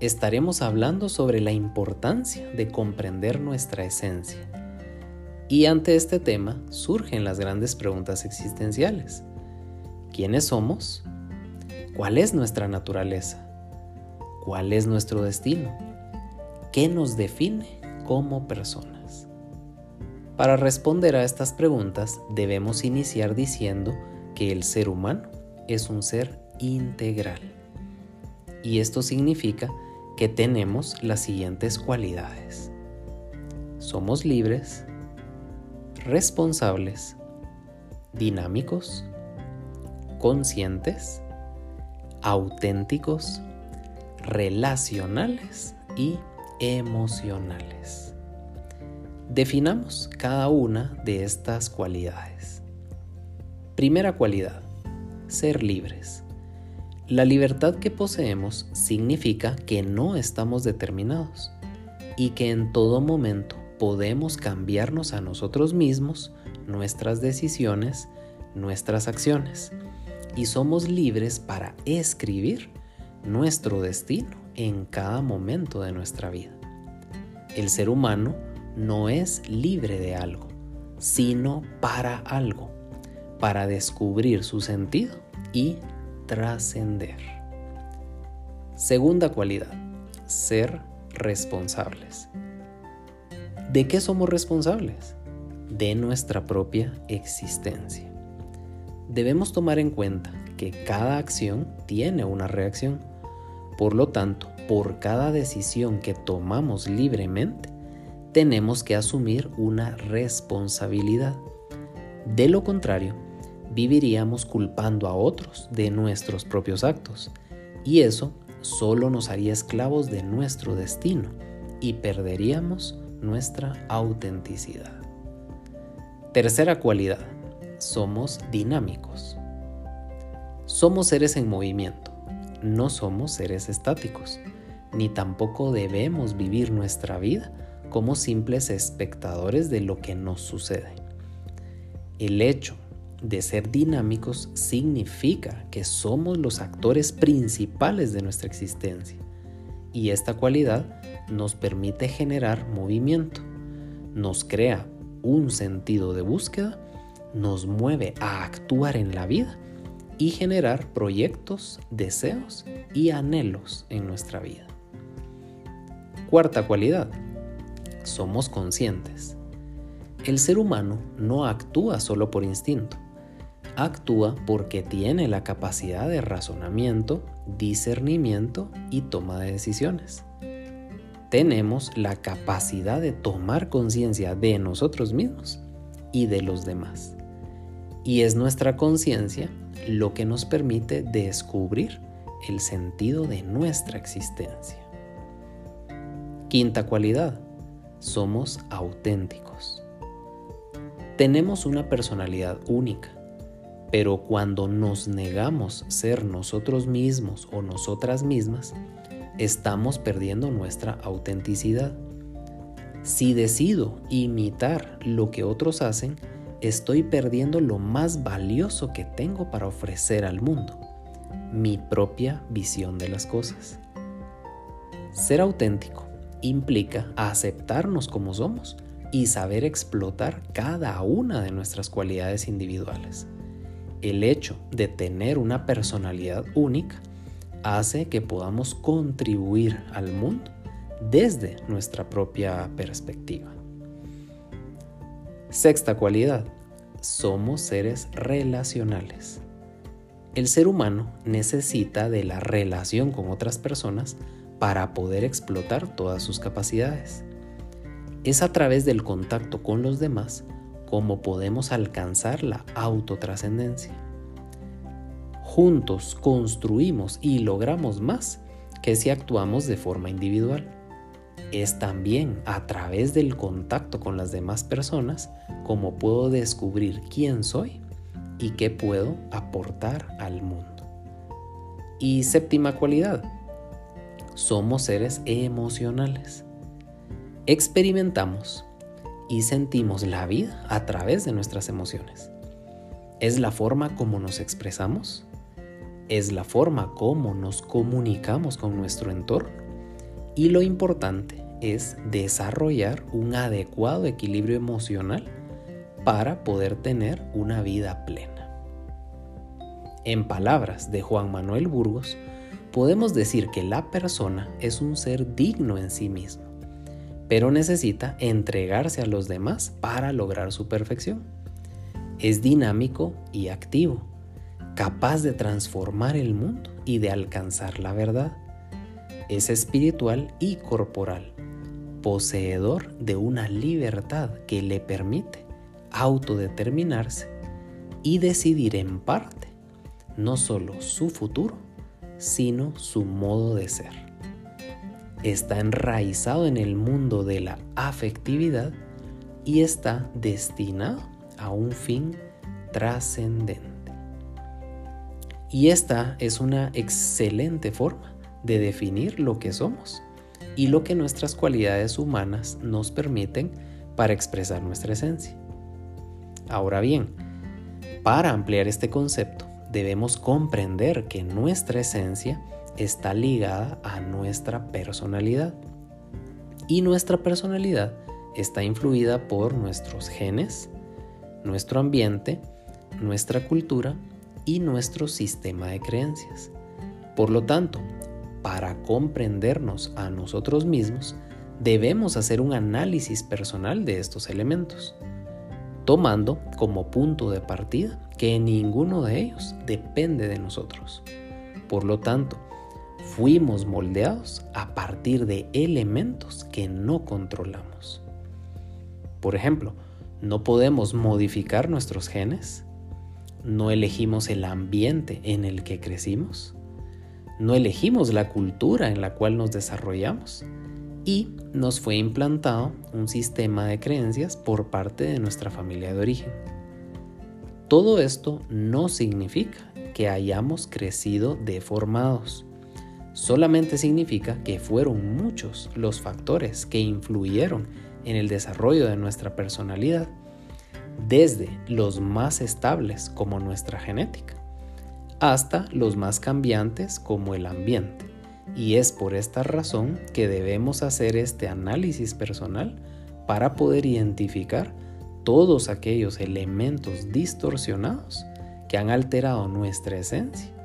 estaremos hablando sobre la importancia de comprender nuestra esencia. Y ante este tema surgen las grandes preguntas existenciales. ¿Quiénes somos? ¿Cuál es nuestra naturaleza? ¿Cuál es nuestro destino? ¿Qué nos define como personas? Para responder a estas preguntas debemos iniciar diciendo que el ser humano es un ser integral. Y esto significa que tenemos las siguientes cualidades. Somos libres, responsables, dinámicos, conscientes, auténticos, relacionales y emocionales. Definamos cada una de estas cualidades. Primera cualidad, ser libres. La libertad que poseemos significa que no estamos determinados y que en todo momento podemos cambiarnos a nosotros mismos, nuestras decisiones, nuestras acciones y somos libres para escribir nuestro destino en cada momento de nuestra vida. El ser humano no es libre de algo, sino para algo, para descubrir su sentido y trascender. Segunda cualidad, ser responsables. ¿De qué somos responsables? De nuestra propia existencia. Debemos tomar en cuenta que cada acción tiene una reacción. Por lo tanto, por cada decisión que tomamos libremente, tenemos que asumir una responsabilidad. De lo contrario, viviríamos culpando a otros de nuestros propios actos, y eso solo nos haría esclavos de nuestro destino y perderíamos nuestra autenticidad. Tercera cualidad, somos dinámicos. Somos seres en movimiento, no somos seres estáticos, ni tampoco debemos vivir nuestra vida como simples espectadores de lo que nos sucede. El hecho de ser dinámicos significa que somos los actores principales de nuestra existencia y esta cualidad nos permite generar movimiento, nos crea un sentido de búsqueda, nos mueve a actuar en la vida y generar proyectos, deseos y anhelos en nuestra vida. Cuarta cualidad, somos conscientes. El ser humano no actúa solo por instinto actúa porque tiene la capacidad de razonamiento, discernimiento y toma de decisiones. Tenemos la capacidad de tomar conciencia de nosotros mismos y de los demás. Y es nuestra conciencia lo que nos permite descubrir el sentido de nuestra existencia. Quinta cualidad, somos auténticos. Tenemos una personalidad única pero cuando nos negamos ser nosotros mismos o nosotras mismas, estamos perdiendo nuestra autenticidad. Si decido imitar lo que otros hacen, estoy perdiendo lo más valioso que tengo para ofrecer al mundo, mi propia visión de las cosas. Ser auténtico implica aceptarnos como somos y saber explotar cada una de nuestras cualidades individuales el hecho de tener una personalidad única hace que podamos contribuir al mundo desde nuestra propia perspectiva. Sexta cualidad, somos seres relacionales. El ser humano necesita de la relación con otras personas para poder explotar todas sus capacidades. Es a través del contacto con los demás cómo podemos alcanzar la autotrascendencia. Juntos construimos y logramos más que si actuamos de forma individual. es también a través del contacto con las demás personas como puedo descubrir quién soy y qué puedo aportar al mundo. Y séptima cualidad, somos seres emocionales. Experimentamos y sentimos la vida a través de nuestras emociones. Es la forma como nos expresamos, es la forma como nos comunicamos con nuestro entorno y lo importante es desarrollar un adecuado equilibrio emocional para poder tener una vida plena. En palabras de Juan Manuel Burgos, podemos decir que la persona es un ser digno en sí mismo, pero necesita entregarse a los demás para lograr su perfección. Es dinámico y activo, capaz de transformar el mundo y de alcanzar la verdad. Es espiritual y corporal, poseedor de una libertad que le permite autodeterminarse y decidir en parte no solo su futuro, sino su modo de ser. Está enraizado en el mundo de la afectividad y está destinado a un fin trascendente. Y esta es una excelente forma de definir lo que somos y lo que nuestras cualidades humanas nos permiten para expresar nuestra esencia. Ahora bien, para ampliar este concepto, debemos comprender que nuestra esencia está ligada a nuestra personalidad. Y nuestra personalidad está influida por nuestros genes, nuestro ambiente, nuestra cultura y nuestro sistema de creencias. Por lo tanto, para comprendernos a nosotros mismos, debemos hacer un análisis personal de estos elementos tomando como punto de partida que ninguno de ellos depende de nosotros. Por lo tanto, fuimos moldeados a partir de elementos que no controlamos. Por ejemplo, no podemos modificar nuestros genes, no elegimos el ambiente en el que crecimos, no elegimos la cultura en la cual nos desarrollamos y nos fue implantado un sistema de creencias por parte de nuestra familia de origen. Todo esto no significa que hayamos crecido deformados. Solamente significa que fueron muchos los factores que influyeron en el desarrollo de nuestra personalidad, desde los más estables como nuestra genética, hasta los más cambiantes como el ambiente. Y es por esta razón que debemos hacer este análisis personal para poder identificar todos aquellos elementos distorsionados que han alterado nuestra esencia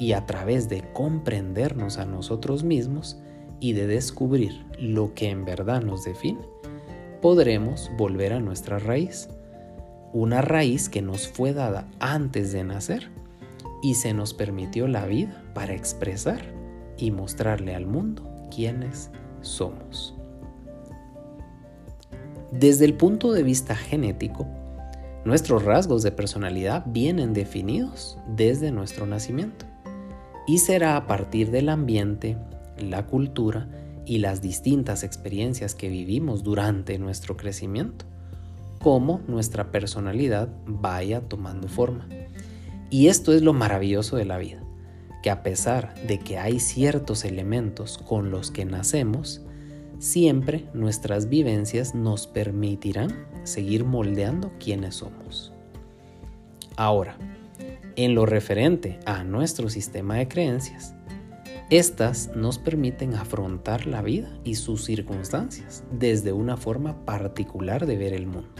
y a través de comprendernos a nosotros mismos y de descubrir lo que en verdad nos define, podremos volver a nuestra raíz, una raíz que nos fue dada antes de nacer y se nos permitió la vida para expresar y mostrarle al mundo quiénes somos. Desde el punto de vista genético, nuestros rasgos de personalidad vienen definidos desde nuestro nacimiento y será a partir del ambiente, la cultura y las distintas experiencias que vivimos durante nuestro crecimiento, cómo nuestra personalidad vaya tomando forma. Y esto es lo maravilloso de la vida que a pesar de que hay ciertos elementos con los que nacemos, siempre nuestras vivencias nos permitirán seguir moldeando quienes somos. Ahora, en lo referente a nuestro sistema de creencias, estas nos permiten afrontar la vida y sus circunstancias desde una forma particular de ver el mundo,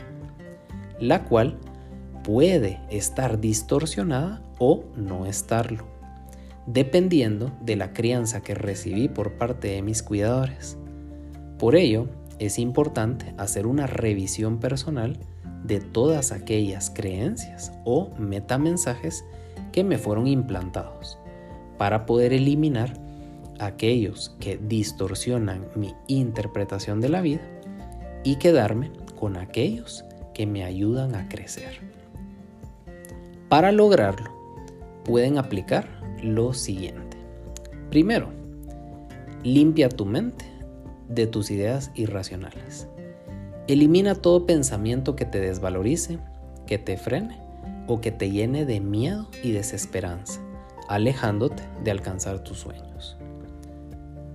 la cual puede estar distorsionada o no estarlo dependiendo de la crianza que recibí por parte de mis cuidadores. Por ello, es importante hacer una revisión personal de todas aquellas creencias o metamensajes que me fueron implantados para poder eliminar aquellos que distorsionan mi interpretación de la vida y quedarme con aquellos que me ayudan a crecer. Para lograrlo, pueden aplicar lo siguiente. Primero, limpia tu mente de tus ideas irracionales. Elimina todo pensamiento que te desvalorice, que te frene o que te llene de miedo y desesperanza, alejándote de alcanzar tus sueños.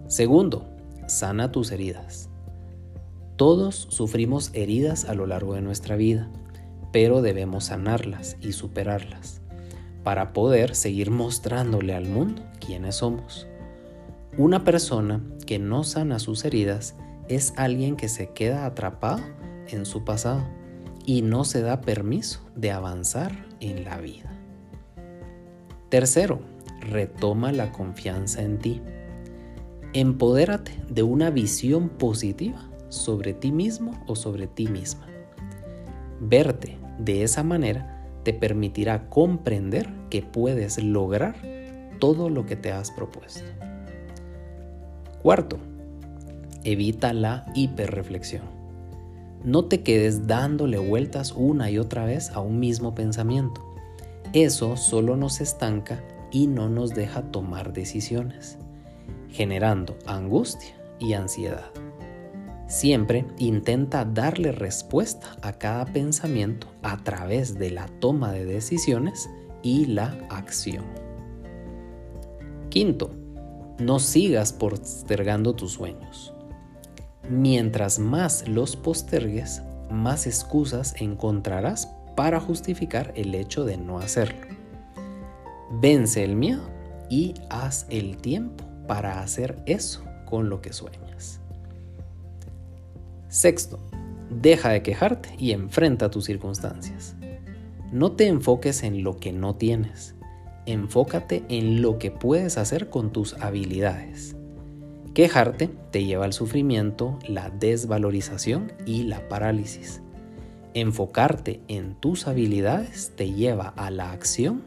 Segundo, sana tus heridas. Todos sufrimos heridas a lo largo de nuestra vida, pero debemos sanarlas y superarlas para poder seguir mostrándole al mundo quiénes somos. Una persona que no sana sus heridas es alguien que se queda atrapado en su pasado y no se da permiso de avanzar en la vida. Tercero, retoma la confianza en ti. Empodérate de una visión positiva sobre ti mismo o sobre ti misma. Verte de esa manera te permitirá comprender que puedes lograr todo lo que te has propuesto. Cuarto, evita la hiperreflexión. No te quedes dándole vueltas una y otra vez a un mismo pensamiento. Eso solo nos estanca y no nos deja tomar decisiones, generando angustia y ansiedad. Siempre intenta darle respuesta a cada pensamiento a través de la toma de decisiones y la acción. Quinto, no sigas postergando tus sueños. Mientras más los postergues, más excusas encontrarás para justificar el hecho de no hacerlo. Vence el miedo y haz el tiempo para hacer eso con lo que sueñas. Sexto, deja de quejarte y enfrenta tus circunstancias. No te enfoques en lo que no tienes, enfócate en lo que puedes hacer con tus habilidades. Quejarte te lleva al sufrimiento, la desvalorización y la parálisis. Enfocarte en tus habilidades te lleva a la acción,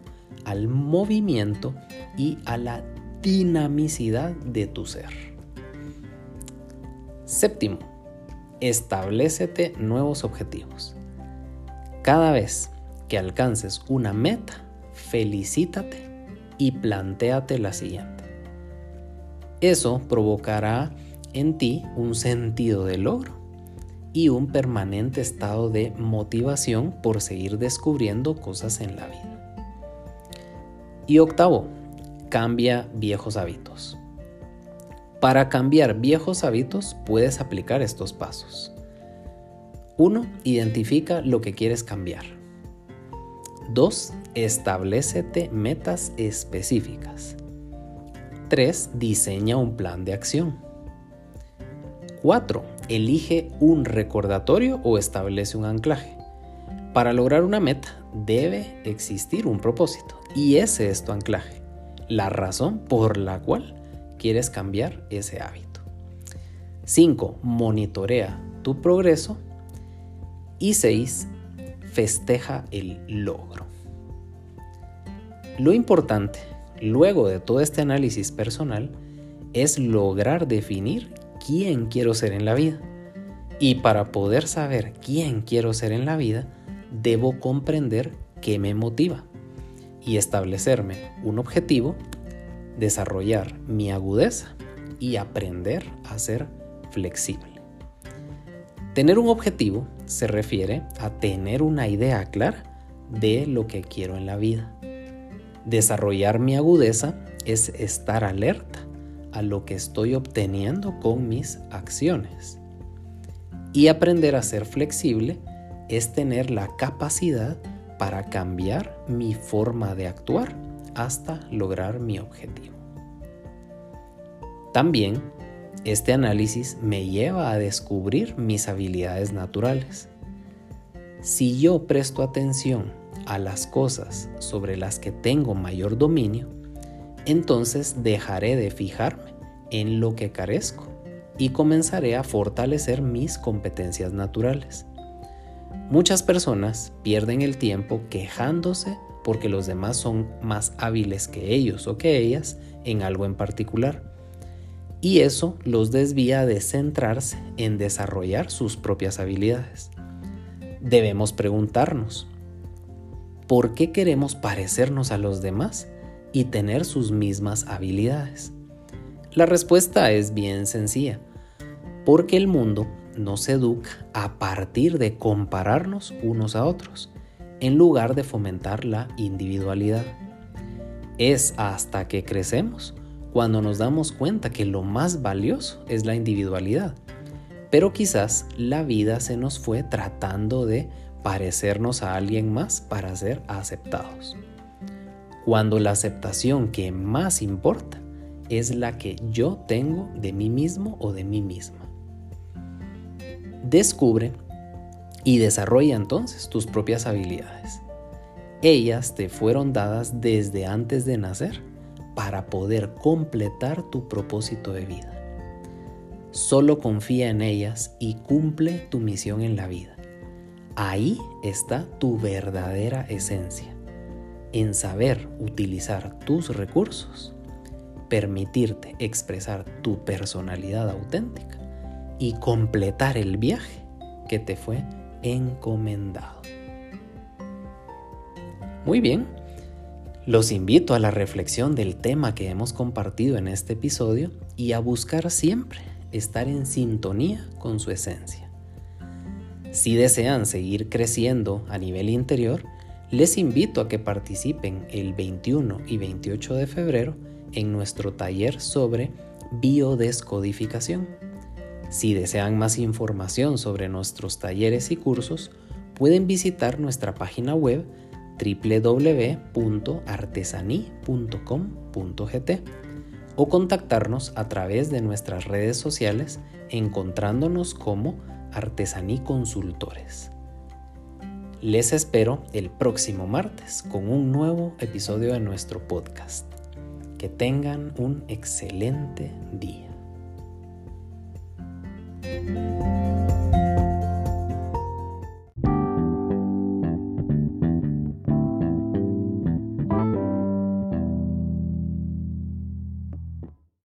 al movimiento y a la dinamicidad de tu ser. Séptimo, establecete nuevos objetivos. Cada vez que alcances una meta, felicítate y plantéate la siguiente. Eso provocará en ti un sentido de logro y un permanente estado de motivación por seguir descubriendo cosas en la vida. Y octavo, cambia viejos hábitos. Para cambiar viejos hábitos puedes aplicar estos pasos. 1. Identifica lo que quieres cambiar. 2. Establecete metas específicas. 3. Diseña un plan de acción. 4. Elige un recordatorio o establece un anclaje. Para lograr una meta debe existir un propósito y ese es tu anclaje, la razón por la cual quieres cambiar ese hábito. 5. Monitorea tu progreso. Y 6. Festeja el logro. Lo importante, luego de todo este análisis personal, es lograr definir quién quiero ser en la vida. Y para poder saber quién quiero ser en la vida, debo comprender qué me motiva y establecerme un objetivo desarrollar mi agudeza y aprender a ser flexible. Tener un objetivo se refiere a tener una idea clara de lo que quiero en la vida. Desarrollar mi agudeza es estar alerta a lo que estoy obteniendo con mis acciones. Y aprender a ser flexible es tener la capacidad para cambiar mi forma de actuar hasta lograr mi objetivo. También, este análisis me lleva a descubrir mis habilidades naturales. Si yo presto atención a las cosas sobre las que tengo mayor dominio, entonces dejaré de fijarme en lo que carezco y comenzaré a fortalecer mis competencias naturales. Muchas personas pierden el tiempo quejándose porque los demás son más hábiles que ellos o que ellas en algo en particular. Y eso los desvía de centrarse en desarrollar sus propias habilidades. Debemos preguntarnos, ¿por qué queremos parecernos a los demás y tener sus mismas habilidades? La respuesta es bien sencilla, porque el mundo nos educa a partir de compararnos unos a otros, en lugar de fomentar la individualidad. Es hasta que crecemos cuando nos damos cuenta que lo más valioso es la individualidad. Pero quizás la vida se nos fue tratando de parecernos a alguien más para ser aceptados. Cuando la aceptación que más importa es la que yo tengo de mí mismo o de mí misma. Descubre y desarrolla entonces tus propias habilidades. Ellas te fueron dadas desde antes de nacer para poder completar tu propósito de vida. Solo confía en ellas y cumple tu misión en la vida. Ahí está tu verdadera esencia, en saber utilizar tus recursos, permitirte expresar tu personalidad auténtica y completar el viaje que te fue encomendado. Muy bien, los invito a la reflexión del tema que hemos compartido en este episodio y a buscar siempre estar en sintonía con su esencia. Si desean seguir creciendo a nivel interior, les invito a que participen el 21 y 28 de febrero en nuestro taller sobre biodescodificación. Si desean más información sobre nuestros talleres y cursos, pueden visitar nuestra página web www.artesaní.com.gt o contactarnos a través de nuestras redes sociales encontrándonos como Artesaní Consultores. Les espero el próximo martes con un nuevo episodio de nuestro podcast. Que tengan un excelente día.